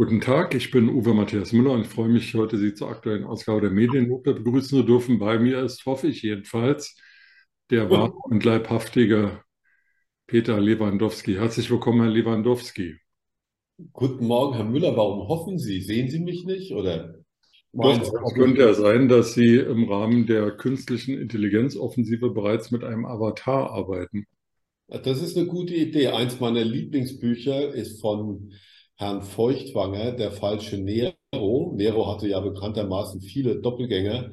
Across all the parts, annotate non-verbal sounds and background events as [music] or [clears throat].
Guten Tag, ich bin Uwe Matthias Müller und freue mich, heute Sie zur aktuellen Ausgabe der Medienlupe begrüßen zu dürfen. Bei mir ist, hoffe ich jedenfalls, der wahre [laughs] und leibhaftige Peter Lewandowski. Herzlich willkommen, Herr Lewandowski. Guten Morgen, Herr Müller. Warum hoffen Sie? Sehen Sie mich nicht? Oder es könnte ja sein, dass Sie im Rahmen der künstlichen Intelligenzoffensive bereits mit einem Avatar arbeiten. Das ist eine gute Idee. Eins meiner Lieblingsbücher ist von Herrn Feuchtwanger, Der falsche Nero. Nero hatte ja bekanntermaßen viele Doppelgänger.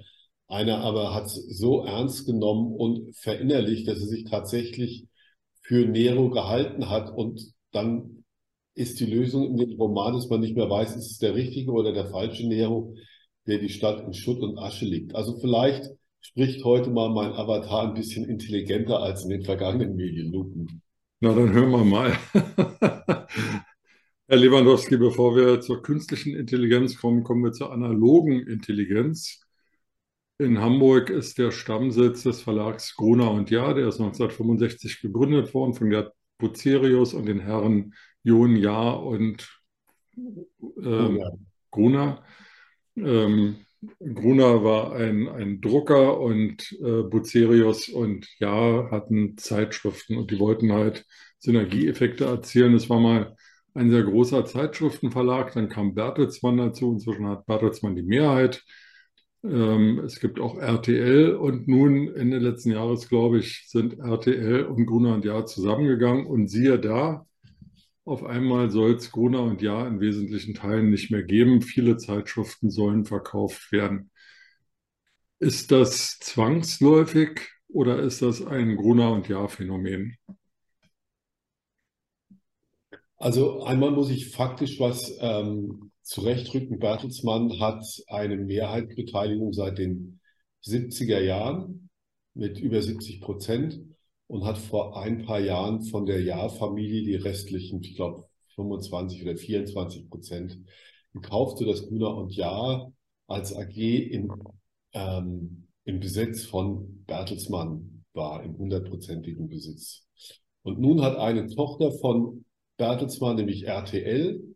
Einer aber hat es so ernst genommen und verinnerlicht, dass er sich tatsächlich für Nero gehalten hat. Und dann ist die Lösung in dem Roman, dass man nicht mehr weiß, ist es der richtige oder der falsche Nero, der die Stadt in Schutt und Asche liegt. Also vielleicht spricht heute mal mein Avatar ein bisschen intelligenter als in den vergangenen Medienlupen. Na, dann hören wir mal. [laughs] Herr Lewandowski, bevor wir zur künstlichen Intelligenz kommen, kommen wir zur analogen Intelligenz. In Hamburg ist der Stammsitz des Verlags Gruner und Jahr, der ist 1965 gegründet worden von Gerd Bucerius und den Herren John Jahr und ähm, Gruner. Ähm, Gruner war ein, ein Drucker und äh, Bucerius und Jahr hatten Zeitschriften und die wollten halt Synergieeffekte erzielen. Es war mal ein sehr großer Zeitschriftenverlag, dann kam Bertelsmann dazu, inzwischen hat Bertelsmann die Mehrheit. Ähm, es gibt auch RTL und nun Ende letzten Jahres, glaube ich, sind RTL und Gruner und Jahr zusammengegangen und siehe da, auf einmal soll es Gruner und Jahr in wesentlichen Teilen nicht mehr geben. Viele Zeitschriften sollen verkauft werden. Ist das zwangsläufig oder ist das ein Gruner und Jahr Phänomen? Also einmal muss ich faktisch was ähm, zurechtrücken. Bertelsmann hat eine Mehrheitsbeteiligung seit den 70er Jahren mit über 70 Prozent und hat vor ein paar Jahren von der Jahr-Familie die restlichen, ich glaube, 25 oder 24 Prozent gekauft, sodass Gruner und Jahr als AG in, ähm, im Besitz von Bertelsmann war, im hundertprozentigen Besitz. Und nun hat eine Tochter von Bertelsmann, nämlich RTL,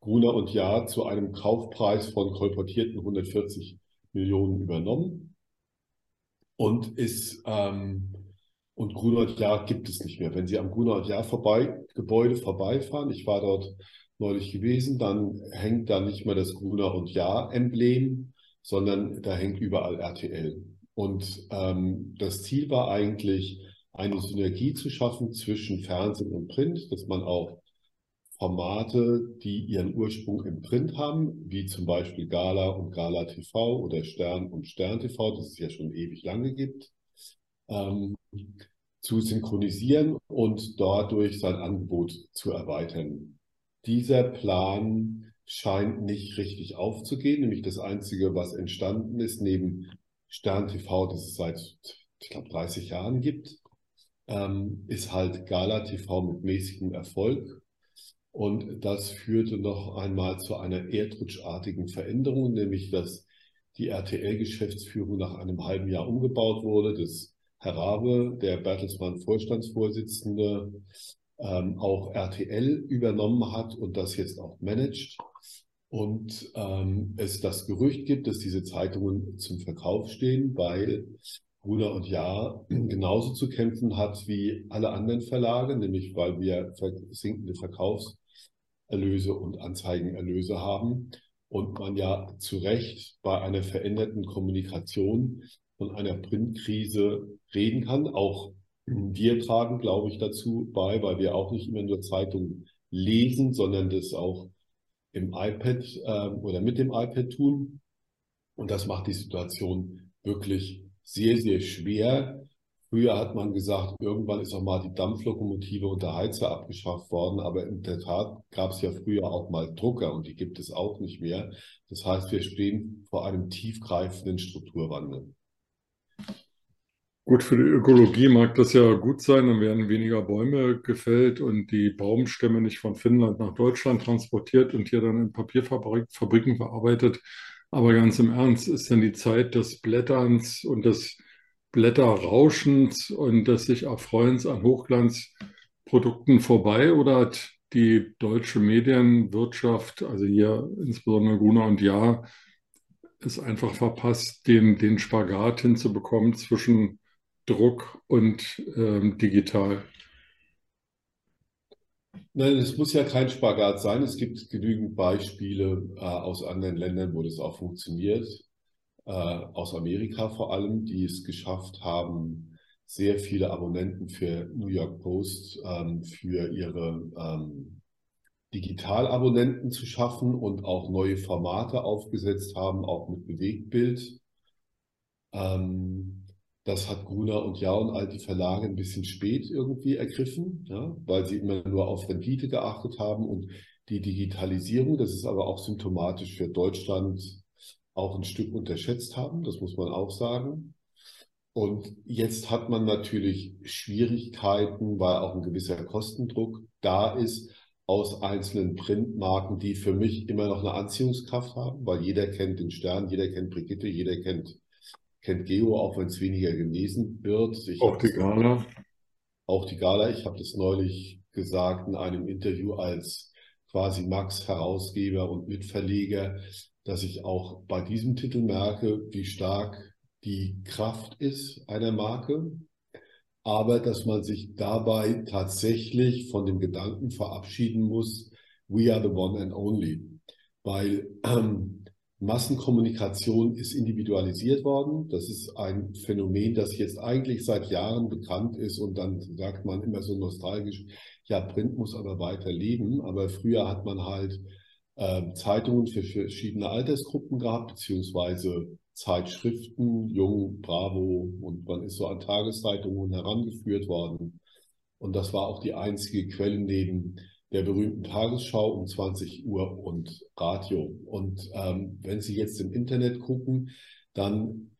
Gruner und Jahr zu einem Kaufpreis von kolportierten 140 Millionen übernommen und ist ähm, und Gruner und Jahr gibt es nicht mehr. Wenn Sie am Gruner und Jahr vorbei, Gebäude vorbeifahren, ich war dort neulich gewesen, dann hängt da nicht mehr das Gruner und Jahr Emblem, sondern da hängt überall RTL. Und ähm, das Ziel war eigentlich, eine Synergie zu schaffen zwischen Fernsehen und Print, dass man auch Formate, die ihren Ursprung im Print haben, wie zum Beispiel Gala und Gala TV oder Stern und Stern TV, das es ja schon ewig lange gibt, ähm, zu synchronisieren und dadurch sein Angebot zu erweitern. Dieser Plan scheint nicht richtig aufzugehen, nämlich das Einzige, was entstanden ist, neben Stern TV, das es seit, ich glaube, 30 Jahren gibt, ähm, ist halt Gala TV mit mäßigem Erfolg. Und das führte noch einmal zu einer erdrutschartigen Veränderung, nämlich dass die RTL-Geschäftsführung nach einem halben Jahr umgebaut wurde. Das Herr Rabe, der Bertelsmann-Vorstandsvorsitzende, ähm, auch RTL übernommen hat und das jetzt auch managt. Und ähm, es das Gerücht gibt, dass diese Zeitungen zum Verkauf stehen, weil Gruner und Jahr genauso zu kämpfen hat wie alle anderen Verlage, nämlich weil wir sinkende Verkaufserlöse und Anzeigenerlöse haben und man ja zu Recht bei einer veränderten Kommunikation von einer Printkrise reden kann. Auch wir tragen, glaube ich, dazu bei, weil wir auch nicht immer nur Zeitungen lesen, sondern das auch im iPad äh, oder mit dem iPad tun. Und das macht die Situation wirklich sehr, sehr schwer. Früher hat man gesagt, irgendwann ist auch mal die Dampflokomotive und der Heizer abgeschafft worden, aber in der Tat gab es ja früher auch mal Drucker und die gibt es auch nicht mehr. Das heißt, wir stehen vor einem tiefgreifenden Strukturwandel. Gut, für die Ökologie mag das ja gut sein, dann werden weniger Bäume gefällt und die Baumstämme nicht von Finnland nach Deutschland transportiert und hier dann in Papierfabriken verarbeitet. Aber ganz im Ernst, ist denn die Zeit des Blätterns und des Blätterrauschens und des sich Erfreuens an Hochglanzprodukten vorbei oder hat die deutsche Medienwirtschaft, also hier insbesondere Gruner und Jahr, es einfach verpasst, den, den Spagat hinzubekommen zwischen Druck und ähm, digital. Nein, es muss ja kein Spagat sein. Es gibt genügend Beispiele äh, aus anderen Ländern, wo das auch funktioniert. Äh, aus Amerika vor allem, die es geschafft haben, sehr viele Abonnenten für New York Post, ähm, für ihre ähm, Digitalabonnenten zu schaffen und auch neue Formate aufgesetzt haben, auch mit Bewegtbild. Ähm, das hat Gruner und Jahr und all die Verlage ein bisschen spät irgendwie ergriffen, ja, weil sie immer nur auf Rendite geachtet haben und die Digitalisierung, das ist aber auch symptomatisch für Deutschland, auch ein Stück unterschätzt haben, das muss man auch sagen. Und jetzt hat man natürlich Schwierigkeiten, weil auch ein gewisser Kostendruck da ist, aus einzelnen Printmarken, die für mich immer noch eine Anziehungskraft haben, weil jeder kennt den Stern, jeder kennt Brigitte, jeder kennt, kennt Geo, auch wenn es weniger gelesen wird. Ich auch die Gala. Auch die Gala. Ich habe das neulich gesagt in einem Interview als quasi Max Herausgeber und Mitverleger, dass ich auch bei diesem Titel merke, wie stark die Kraft ist einer Marke, aber dass man sich dabei tatsächlich von dem Gedanken verabschieden muss, we are the one and only, weil ähm, Massenkommunikation ist individualisiert worden. Das ist ein Phänomen, das jetzt eigentlich seit Jahren bekannt ist und dann sagt man immer so nostalgisch, ja, Print muss aber weiter leben. Aber früher hat man halt äh, Zeitungen für verschiedene Altersgruppen gehabt, beziehungsweise Zeitschriften, Jung, Bravo und man ist so an Tageszeitungen herangeführt worden. Und das war auch die einzige Quelle neben der berühmten Tagesschau um 20 Uhr und Radio. Und ähm, wenn Sie jetzt im Internet gucken, dann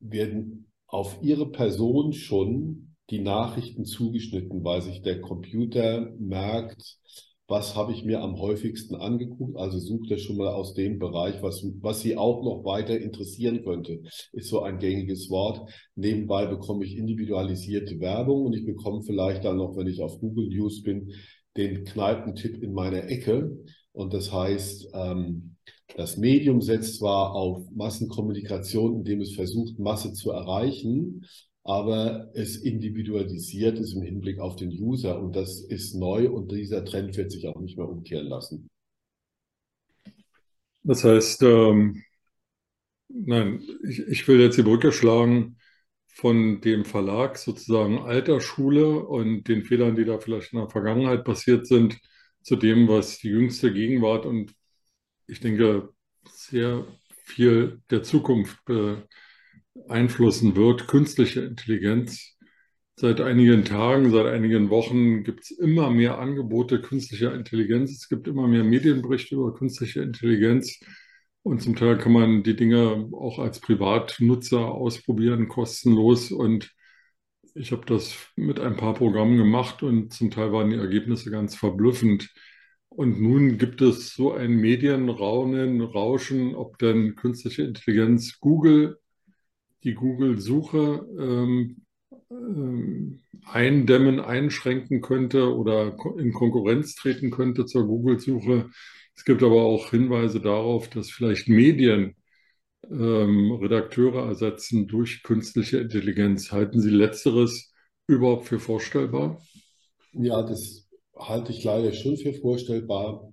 werden auf Ihre Person schon die Nachrichten zugeschnitten, weil sich der Computer merkt, was habe ich mir am häufigsten angeguckt? Also sucht er schon mal aus dem Bereich, was, was Sie auch noch weiter interessieren könnte. Ist so ein gängiges Wort. Nebenbei bekomme ich individualisierte Werbung und ich bekomme vielleicht dann noch, wenn ich auf Google News bin, den Kneipentipp in meiner Ecke. Und das heißt, ähm, das Medium setzt zwar auf Massenkommunikation, indem es versucht, Masse zu erreichen, aber es individualisiert ist im Hinblick auf den User und das ist neu und dieser Trend wird sich auch nicht mehr umkehren lassen. Das heißt, ähm, nein, ich, ich will jetzt die Brücke schlagen von dem Verlag sozusagen alter Schule und den Fehlern, die da vielleicht in der Vergangenheit passiert sind, zu dem, was die jüngste Gegenwart und ich denke sehr viel der Zukunft beeinflussen wird, künstliche Intelligenz. Seit einigen Tagen, seit einigen Wochen gibt es immer mehr Angebote künstlicher Intelligenz. Es gibt immer mehr Medienberichte über künstliche Intelligenz. Und zum Teil kann man die Dinge auch als Privatnutzer ausprobieren, kostenlos. Und ich habe das mit ein paar Programmen gemacht und zum Teil waren die Ergebnisse ganz verblüffend. Und nun gibt es so ein Medienraunen, Rauschen, ob denn künstliche Intelligenz Google die Google-Suche ähm, ähm, eindämmen, einschränken könnte oder in Konkurrenz treten könnte zur Google-Suche. Es gibt aber auch Hinweise darauf, dass vielleicht Medien ähm, Redakteure ersetzen durch künstliche Intelligenz. Halten Sie letzteres überhaupt für vorstellbar? Ja, das halte ich leider schon für vorstellbar,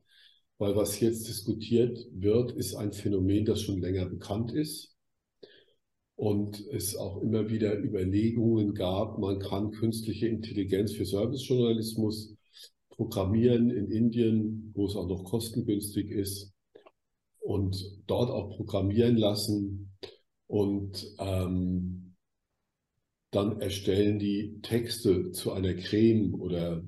weil was jetzt diskutiert wird, ist ein Phänomen, das schon länger bekannt ist und es auch immer wieder Überlegungen gab, man kann künstliche Intelligenz für Servicejournalismus programmieren in Indien, wo es auch noch kostengünstig ist und dort auch programmieren lassen und ähm, dann erstellen die Texte zu einer Creme oder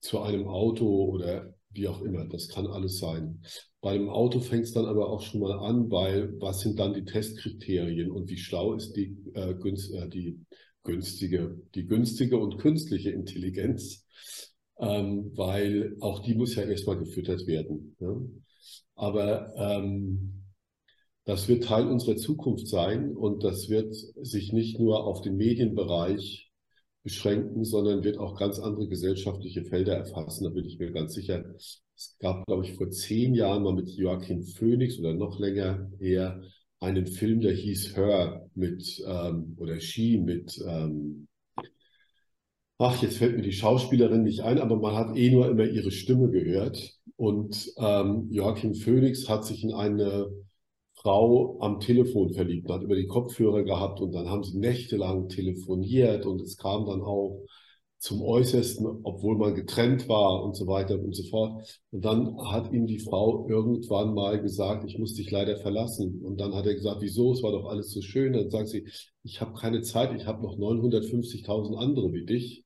zu einem Auto oder wie auch immer. Das kann alles sein. Bei dem Auto fängt es dann aber auch schon mal an, weil was sind dann die Testkriterien und wie schlau ist die, äh, günst, äh, die günstige, die günstige und künstliche Intelligenz, ähm, weil auch die muss ja erstmal gefüttert werden. Ne? Aber ähm, das wird Teil unserer Zukunft sein und das wird sich nicht nur auf den Medienbereich beschränken, sondern wird auch ganz andere gesellschaftliche Felder erfassen. Da bin ich mir ganz sicher. Es gab, glaube ich, vor zehn Jahren mal mit Joachim Phoenix oder noch länger her einen Film, der hieß Her mit ähm, oder She mit ähm, ach, jetzt fällt mir die Schauspielerin nicht ein, aber man hat eh nur immer ihre Stimme gehört. Und ähm, Joachim Phoenix hat sich in eine Frau am Telefon verliebt, hat über die Kopfhörer gehabt und dann haben sie nächtelang telefoniert und es kam dann auch zum Äußersten, obwohl man getrennt war und so weiter und so fort. Und dann hat ihm die Frau irgendwann mal gesagt, ich muss dich leider verlassen. Und dann hat er gesagt, wieso? Es war doch alles so schön. Dann sagt sie, ich habe keine Zeit, ich habe noch 950.000 andere wie dich.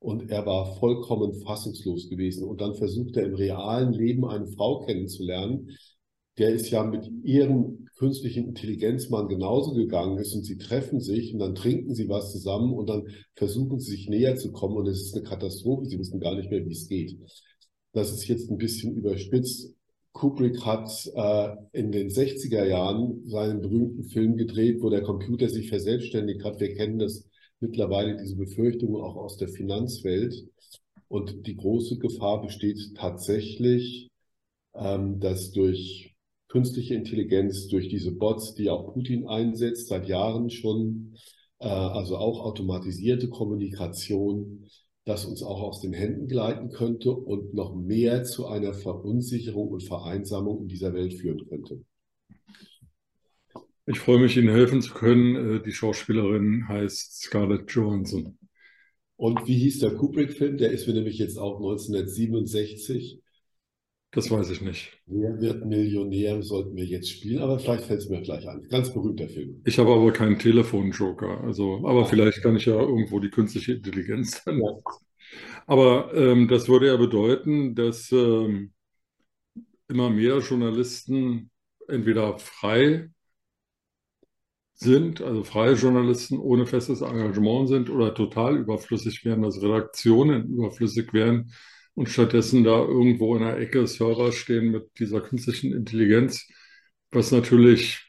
Und er war vollkommen fassungslos gewesen. Und dann versucht er im realen Leben eine Frau kennenzulernen, der ist ja mit ihrem künstlichen Intelligenzmann genauso gegangen ist und sie treffen sich und dann trinken sie was zusammen und dann versuchen sie sich näher zu kommen und es ist eine Katastrophe. Sie wissen gar nicht mehr, wie es geht. Das ist jetzt ein bisschen überspitzt. Kubrick hat äh, in den 60er Jahren seinen berühmten Film gedreht, wo der Computer sich verselbstständigt hat. Wir kennen das mittlerweile, diese Befürchtungen auch aus der Finanzwelt. Und die große Gefahr besteht tatsächlich, ähm, dass durch künstliche Intelligenz, durch diese Bots, die auch Putin einsetzt, seit Jahren schon, äh, also auch automatisierte Kommunikation, das uns auch aus den Händen gleiten könnte und noch mehr zu einer Verunsicherung und Vereinsamung in dieser Welt führen könnte. Ich freue mich, Ihnen helfen zu können. Äh, die Schauspielerin heißt Scarlett Johansson. Und wie hieß der Kubrick-Film? Der ist mir nämlich jetzt auch 1967. Das weiß ich nicht. Wer wird Millionär? Sollten wir jetzt spielen, aber vielleicht fällt es mir gleich ein. Ganz berühmter Film. Ich habe aber keinen Telefonjoker. Also, aber vielleicht kann ich ja irgendwo die künstliche Intelligenz dann. Ja. [laughs] Aber ähm, das würde ja bedeuten, dass ähm, immer mehr Journalisten entweder frei sind, also freie Journalisten ohne festes Engagement sind oder total überflüssig werden, dass Redaktionen überflüssig werden und stattdessen da irgendwo in der Ecke Server stehen mit dieser künstlichen Intelligenz, was natürlich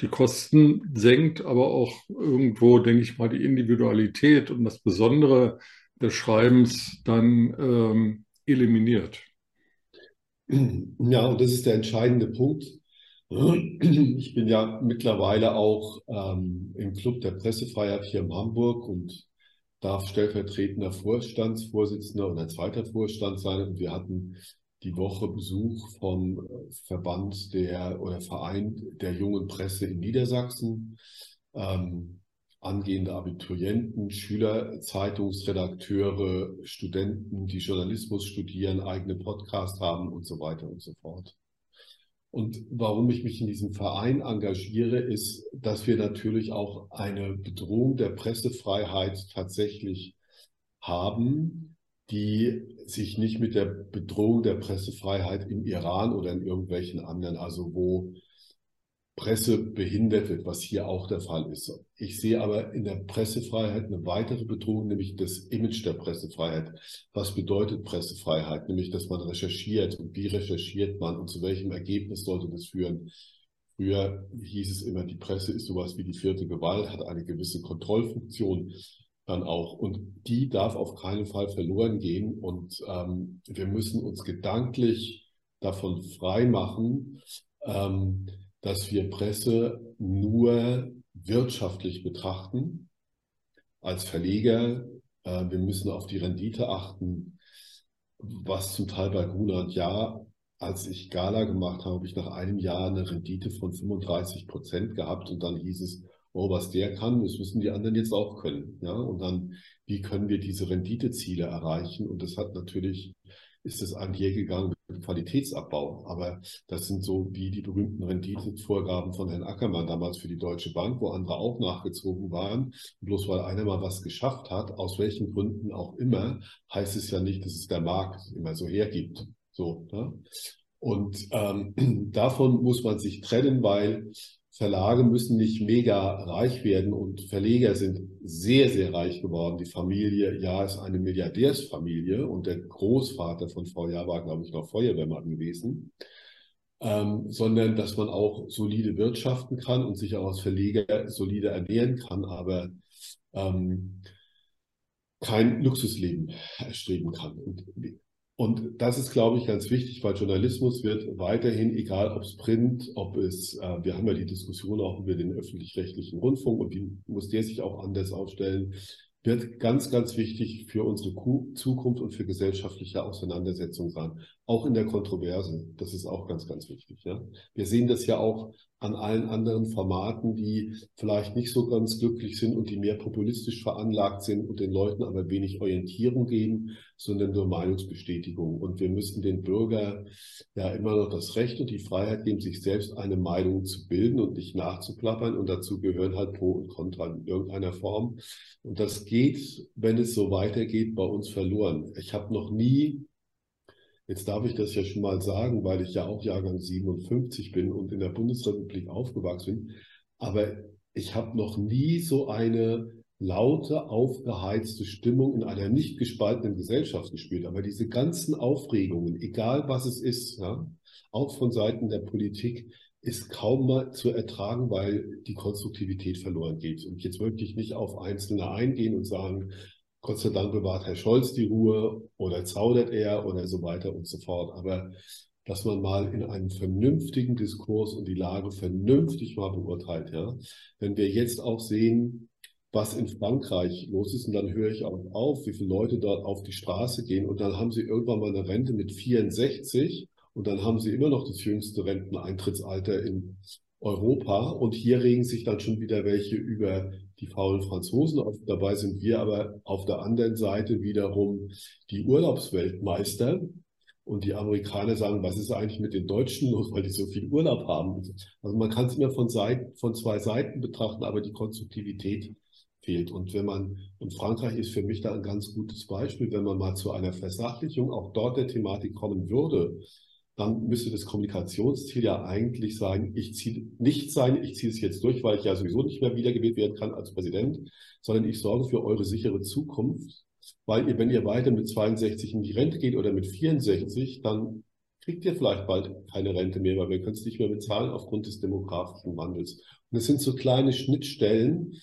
die Kosten senkt, aber auch irgendwo, denke ich mal, die Individualität und das Besondere des Schreibens dann ähm, eliminiert. Ja, und das ist der entscheidende Punkt. Ich bin ja mittlerweile auch ähm, im Club der Pressefreiheit hier in Hamburg und darf stellvertretender Vorstandsvorsitzender oder zweiter Vorstand sein. Und wir hatten die Woche Besuch vom Verband der oder Verein der jungen Presse in Niedersachsen. Ähm, angehende Abiturienten, Schüler, Zeitungsredakteure, Studenten, die Journalismus studieren, eigene Podcasts haben und so weiter und so fort. Und warum ich mich in diesem Verein engagiere, ist, dass wir natürlich auch eine Bedrohung der Pressefreiheit tatsächlich haben, die sich nicht mit der Bedrohung der Pressefreiheit im Iran oder in irgendwelchen anderen, also wo Presse behindert wird, was hier auch der Fall ist. Ich sehe aber in der Pressefreiheit eine weitere Bedrohung, nämlich das Image der Pressefreiheit. Was bedeutet Pressefreiheit? Nämlich, dass man recherchiert und wie recherchiert man und zu welchem Ergebnis sollte das führen? Früher hieß es immer, die Presse ist sowas wie die vierte Gewalt, hat eine gewisse Kontrollfunktion dann auch. Und die darf auf keinen Fall verloren gehen. Und ähm, wir müssen uns gedanklich davon frei machen, ähm, dass wir Presse nur wirtschaftlich betrachten als Verleger. Äh, wir müssen auf die Rendite achten, was zum Teil bei Grunert ja, als ich Gala gemacht habe, habe ich nach einem Jahr eine Rendite von 35 Prozent gehabt und dann hieß es, oh, was der kann, das müssen die anderen jetzt auch können. Ja, und dann, wie können wir diese Renditeziele erreichen? Und das hat natürlich ist es einhergegangen mit Qualitätsabbau. Aber das sind so wie die berühmten Renditevorgaben von Herrn Ackermann damals für die Deutsche Bank, wo andere auch nachgezogen waren. Bloß weil einer mal was geschafft hat, aus welchen Gründen auch immer, heißt es ja nicht, dass es der Markt immer so hergibt. So, ne? Und ähm, [clears throat] davon muss man sich trennen, weil Verlage müssen nicht mega reich werden und Verleger sind sehr, sehr reich geworden. Die Familie Ja ist eine Milliardärsfamilie und der Großvater von Frau Ja war, glaube ich, noch Feuerwehrmann gewesen. Ähm, sondern dass man auch solide wirtschaften kann und sich auch als Verleger solide ernähren kann. Aber ähm, kein Luxusleben erstreben kann. Und, und das ist, glaube ich, ganz wichtig, weil Journalismus wird weiterhin, egal ob es Print, ob es, äh, wir haben ja die Diskussion auch über den öffentlich-rechtlichen Rundfunk und wie muss der sich auch anders aufstellen, wird ganz, ganz wichtig für unsere Zukunft und für gesellschaftliche Auseinandersetzungen sein. Auch in der Kontroverse. Das ist auch ganz, ganz wichtig. Ja? Wir sehen das ja auch an allen anderen Formaten, die vielleicht nicht so ganz glücklich sind und die mehr populistisch veranlagt sind und den Leuten aber wenig Orientierung geben, sondern nur Meinungsbestätigung. Und wir müssen den Bürger ja immer noch das Recht und die Freiheit geben, sich selbst eine Meinung zu bilden und nicht nachzuplappern. Und dazu gehören halt Pro und Contra in irgendeiner Form. Und das geht, wenn es so weitergeht, bei uns verloren. Ich habe noch nie Jetzt darf ich das ja schon mal sagen, weil ich ja auch Jahrgang 57 bin und in der Bundesrepublik aufgewachsen bin. Aber ich habe noch nie so eine laute, aufgeheizte Stimmung in einer nicht gespaltenen Gesellschaft gespürt. Aber diese ganzen Aufregungen, egal was es ist, ja, auch von Seiten der Politik, ist kaum mal zu ertragen, weil die Konstruktivität verloren geht. Und jetzt möchte ich nicht auf Einzelne eingehen und sagen, Gott sei Dank bewahrt Herr Scholz die Ruhe oder zaudert er oder so weiter und so fort. Aber dass man mal in einem vernünftigen Diskurs und die Lage vernünftig mal beurteilt. Ja? Wenn wir jetzt auch sehen, was in Frankreich los ist, und dann höre ich auch auf, wie viele Leute dort auf die Straße gehen und dann haben sie irgendwann mal eine Rente mit 64 und dann haben sie immer noch das jüngste Renteneintrittsalter in Europa und hier regen sich dann schon wieder welche über die faulen Franzosen auf. Dabei sind wir aber auf der anderen Seite wiederum die Urlaubsweltmeister. Und die Amerikaner sagen, was ist eigentlich mit den Deutschen los, weil die so viel Urlaub haben. Also man kann es immer von, Seiten, von zwei Seiten betrachten, aber die Konstruktivität fehlt. Und wenn man, und Frankreich ist für mich da ein ganz gutes Beispiel, wenn man mal zu einer Versachlichung auch dort der Thematik kommen würde, dann müsste das Kommunikationsziel ja eigentlich sein, ich ziehe nicht sein, ich ziehe es jetzt durch, weil ich ja sowieso nicht mehr wiedergewählt werden kann als Präsident, sondern ich sorge für eure sichere Zukunft, weil ihr, wenn ihr weiter mit 62 in die Rente geht oder mit 64, dann kriegt ihr vielleicht bald keine Rente mehr, weil wir können es nicht mehr bezahlen aufgrund des demografischen Wandels. Und es sind so kleine Schnittstellen,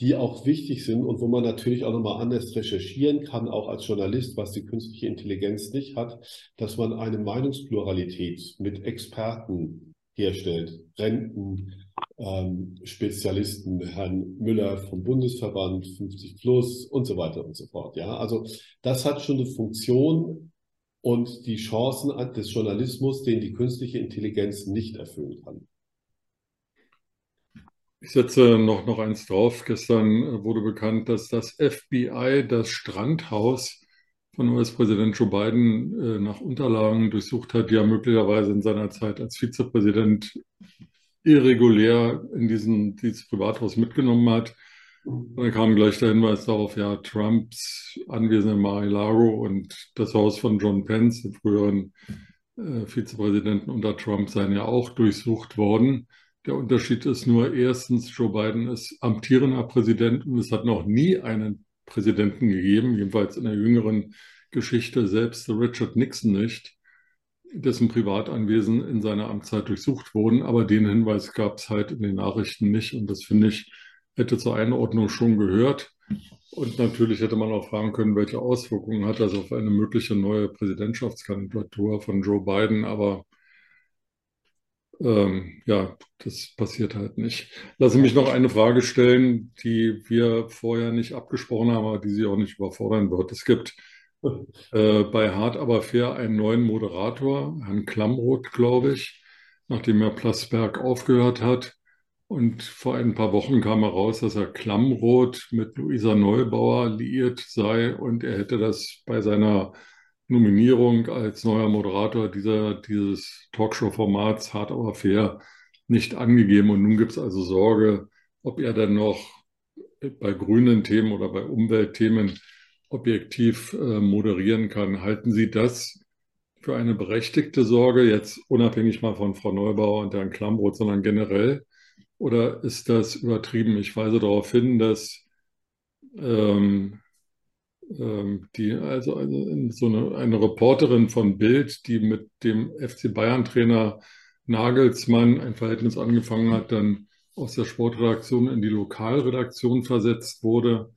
die auch wichtig sind und wo man natürlich auch nochmal anders recherchieren kann, auch als Journalist, was die künstliche Intelligenz nicht hat, dass man eine Meinungspluralität mit Experten herstellt, Renten, ähm, Spezialisten, Herrn Müller vom Bundesverband 50 Plus und so weiter und so fort. Ja, also das hat schon eine Funktion und die Chancen des Journalismus, den die künstliche Intelligenz nicht erfüllen kann. Ich setze noch, noch eins drauf. Gestern äh, wurde bekannt, dass das FBI das Strandhaus von US-Präsident Joe Biden äh, nach Unterlagen durchsucht hat, die er möglicherweise in seiner Zeit als Vizepräsident irregulär in diesen, dieses Privathaus mitgenommen hat. Und dann kam gleich der Hinweis darauf, ja, Trumps Anwesen in Mar-a-Lago und das Haus von John Pence, dem früheren äh, Vizepräsidenten unter Trump, seien ja auch durchsucht worden. Der Unterschied ist nur, erstens, Joe Biden ist amtierender Präsident und es hat noch nie einen Präsidenten gegeben, jedenfalls in der jüngeren Geschichte, selbst Richard Nixon nicht, dessen Privatanwesen in seiner Amtszeit durchsucht wurden. Aber den Hinweis gab es halt in den Nachrichten nicht und das finde ich, hätte zur Einordnung schon gehört. Und natürlich hätte man auch fragen können, welche Auswirkungen hat das auf eine mögliche neue Präsidentschaftskandidatur von Joe Biden. Aber ähm, ja, das passiert halt nicht. Lassen Sie mich noch eine Frage stellen, die wir vorher nicht abgesprochen haben, aber die Sie auch nicht überfordern wird. Es gibt [laughs] äh, bei Hart aber fair einen neuen Moderator, Herrn Klammroth, glaube ich, nachdem er Plasberg aufgehört hat. Und vor ein paar Wochen kam heraus, dass er Klammroth mit Luisa Neubauer liiert sei und er hätte das bei seiner Nominierung als neuer Moderator dieser, dieses Talkshow-Formats hart aber fair nicht angegeben. Und nun gibt es also Sorge, ob er dann noch bei grünen Themen oder bei Umweltthemen objektiv äh, moderieren kann. Halten Sie das für eine berechtigte Sorge, jetzt unabhängig mal von Frau Neubauer und Herrn Klamroth, sondern generell? Oder ist das übertrieben? Ich weise darauf hin, dass ähm, die, also, also so eine, eine Reporterin von Bild, die mit dem FC Bayern-Trainer Nagelsmann ein Verhältnis angefangen hat, dann aus der Sportredaktion in die Lokalredaktion versetzt wurde.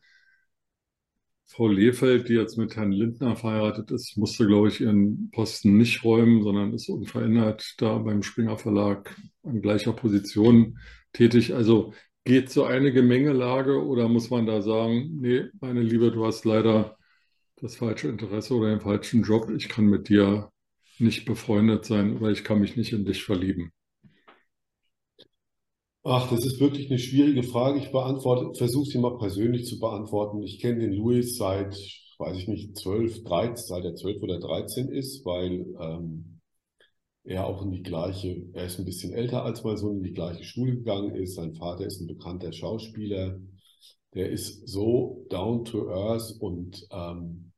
Frau Lehfeld, die jetzt mit Herrn Lindner verheiratet ist, musste, glaube ich, ihren Posten nicht räumen, sondern ist unverändert da beim Springer Verlag an gleicher Position tätig. Also geht so eine Gemengelage oder muss man da sagen, nee, meine Liebe, du hast leider das falsche Interesse oder den falschen Job. Ich kann mit dir nicht befreundet sein oder ich kann mich nicht in dich verlieben. Ach, das ist wirklich eine schwierige Frage. Ich beantworte, versuche sie mal persönlich zu beantworten. Ich kenne den Louis seit, weiß ich nicht, 12, 13, seit er 12 oder 13 ist, weil ähm, er auch in die gleiche, er ist ein bisschen älter als mein Sohn, in die gleiche Schule gegangen ist. Sein Vater ist ein bekannter Schauspieler. Der ist so down to earth und ähm,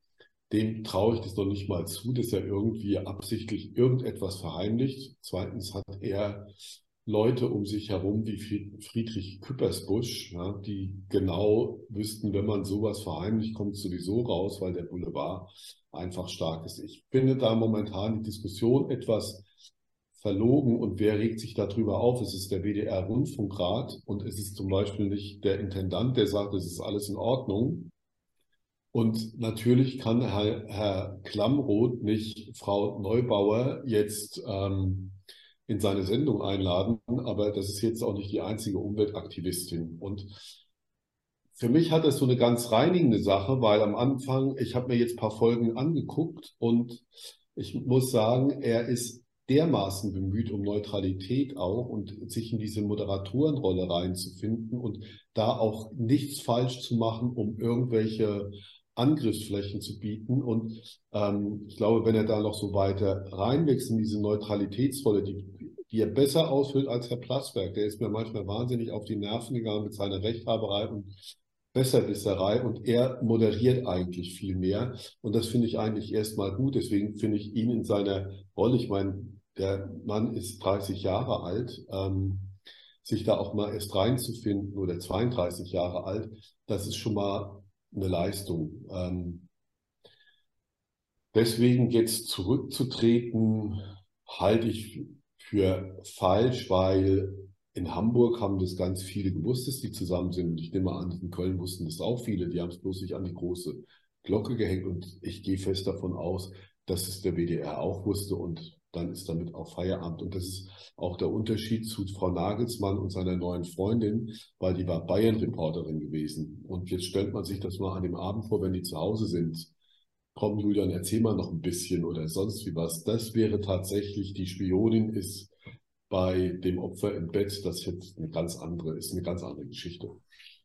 dem traue ich das noch nicht mal zu, dass er irgendwie absichtlich irgendetwas verheimlicht. Zweitens hat er Leute um sich herum wie Friedrich Küppersbusch, ja, die genau wüssten, wenn man sowas verheimlicht, kommt es sowieso raus, weil der Boulevard einfach stark ist. Ich finde da momentan die Diskussion etwas verlogen und wer regt sich darüber auf? Es ist der WDR-Rundfunkrat und es ist zum Beispiel nicht der Intendant, der sagt, es ist alles in Ordnung. Und natürlich kann Herr, Herr Klammroth nicht Frau Neubauer jetzt ähm, in seine Sendung einladen, aber das ist jetzt auch nicht die einzige Umweltaktivistin. Und für mich hat das so eine ganz reinigende Sache, weil am Anfang, ich habe mir jetzt ein paar Folgen angeguckt und ich muss sagen, er ist dermaßen bemüht um Neutralität auch und sich in diese Moderatorenrolle reinzufinden und da auch nichts falsch zu machen, um irgendwelche Angriffsflächen zu bieten. Und ähm, ich glaube, wenn er da noch so weiter reinwächst in diese Neutralitätsrolle, die die er besser ausfüllt als Herr Plasberg. Der ist mir manchmal wahnsinnig auf die Nerven gegangen mit seiner Rechthaberei und Besserwisserei und er moderiert eigentlich viel mehr. Und das finde ich eigentlich erstmal gut. Deswegen finde ich ihn in seiner Rolle, ich meine, der Mann ist 30 Jahre alt, ähm, sich da auch mal erst reinzufinden oder 32 Jahre alt, das ist schon mal eine Leistung. Ähm, deswegen jetzt zurückzutreten, halte ich für falsch, weil in Hamburg haben das ganz viele gewusst, dass die zusammen sind. Und ich nehme an, in Köln wussten das auch viele. Die haben es bloß nicht an die große Glocke gehängt. Und ich gehe fest davon aus, dass es der WDR auch wusste. Und dann ist damit auch Feierabend. Und das ist auch der Unterschied zu Frau Nagelsmann und seiner neuen Freundin, weil die war Bayern-Reporterin gewesen. Und jetzt stellt man sich das mal an dem Abend vor, wenn die zu Hause sind komm Julian, erzähl mal noch ein bisschen oder sonst wie was. Das wäre tatsächlich, die Spionin ist bei dem Opfer im Bett, das jetzt eine ganz andere, ist eine ganz andere Geschichte.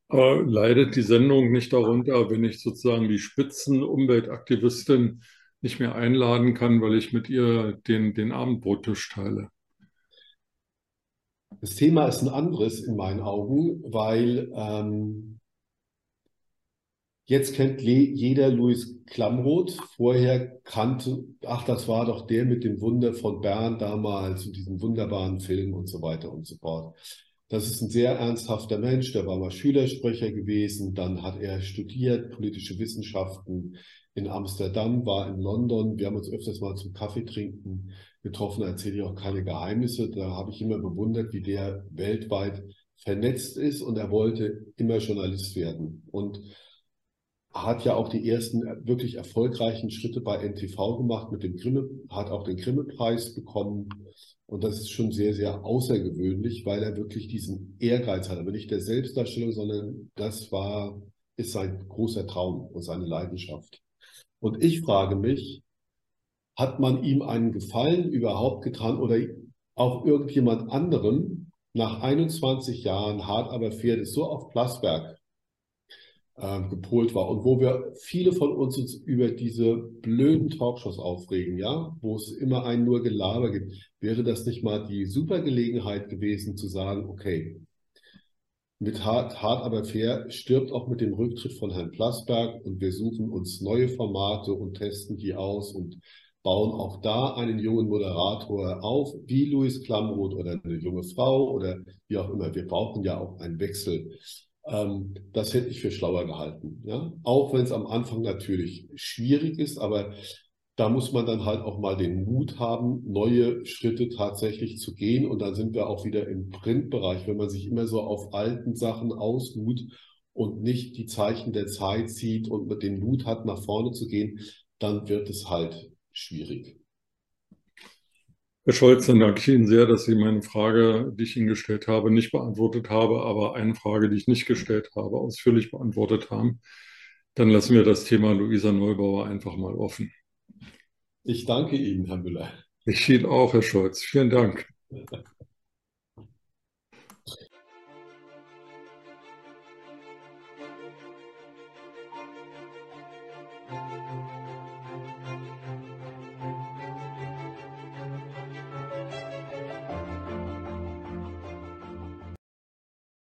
Aber leidet die Sendung nicht darunter, wenn ich sozusagen die Spitzenumweltaktivistin nicht mehr einladen kann, weil ich mit ihr den, den Abendbrottisch teile? Das Thema ist ein anderes in meinen Augen, weil ähm, Jetzt kennt jeder Louis Klamroth. Vorher kannte, ach, das war doch der mit dem Wunder von Bern damals und diesem wunderbaren Film und so weiter und so fort. Das ist ein sehr ernsthafter Mensch, der war mal Schülersprecher gewesen, dann hat er studiert politische Wissenschaften in Amsterdam, war in London. Wir haben uns öfters mal zum Kaffee trinken getroffen, da erzähle ich auch keine Geheimnisse. Da habe ich immer bewundert, wie der weltweit vernetzt ist und er wollte immer Journalist werden. Und hat ja auch die ersten wirklich erfolgreichen Schritte bei NTV gemacht mit dem Grimme, hat auch den Grimme-Preis bekommen. Und das ist schon sehr, sehr außergewöhnlich, weil er wirklich diesen Ehrgeiz hat. Aber nicht der Selbstdarstellung, sondern das war, ist sein großer Traum und seine Leidenschaft. Und ich frage mich, hat man ihm einen Gefallen überhaupt getan oder auch irgendjemand anderem nach 21 Jahren hart aber fair ist so auf Plasberg äh, gepolt war? Und wo wir viele von uns uns über diese blöden Talkshows aufregen, ja, wo es immer ein nur Gelaber gibt, wäre das nicht mal die super Gelegenheit gewesen zu sagen, okay, mit hart, hart aber fair stirbt auch mit dem Rücktritt von Herrn Plasberg und wir suchen uns neue Formate und testen die aus und bauen auch da einen jungen Moderator auf, wie Louis Klamroth oder eine junge Frau oder wie auch immer. Wir brauchen ja auch einen Wechsel. Ähm, das hätte ich für schlauer gehalten. Ja? Auch wenn es am Anfang natürlich schwierig ist, aber da muss man dann halt auch mal den Mut haben, neue Schritte tatsächlich zu gehen. Und dann sind wir auch wieder im Printbereich, wenn man sich immer so auf alten Sachen ausruht und nicht die Zeichen der Zeit sieht und den Mut hat, nach vorne zu gehen, dann wird es halt schwierig. Herr Scholz, dann danke ich Ihnen sehr, dass Sie meine Frage, die ich Ihnen gestellt habe, nicht beantwortet habe, aber eine Frage, die ich nicht gestellt habe, ausführlich beantwortet haben. Dann lassen wir das Thema Luisa Neubauer einfach mal offen. Ich danke Ihnen, Herr Müller. Ich Ihnen auch, Herr Scholz. Vielen Dank. [laughs]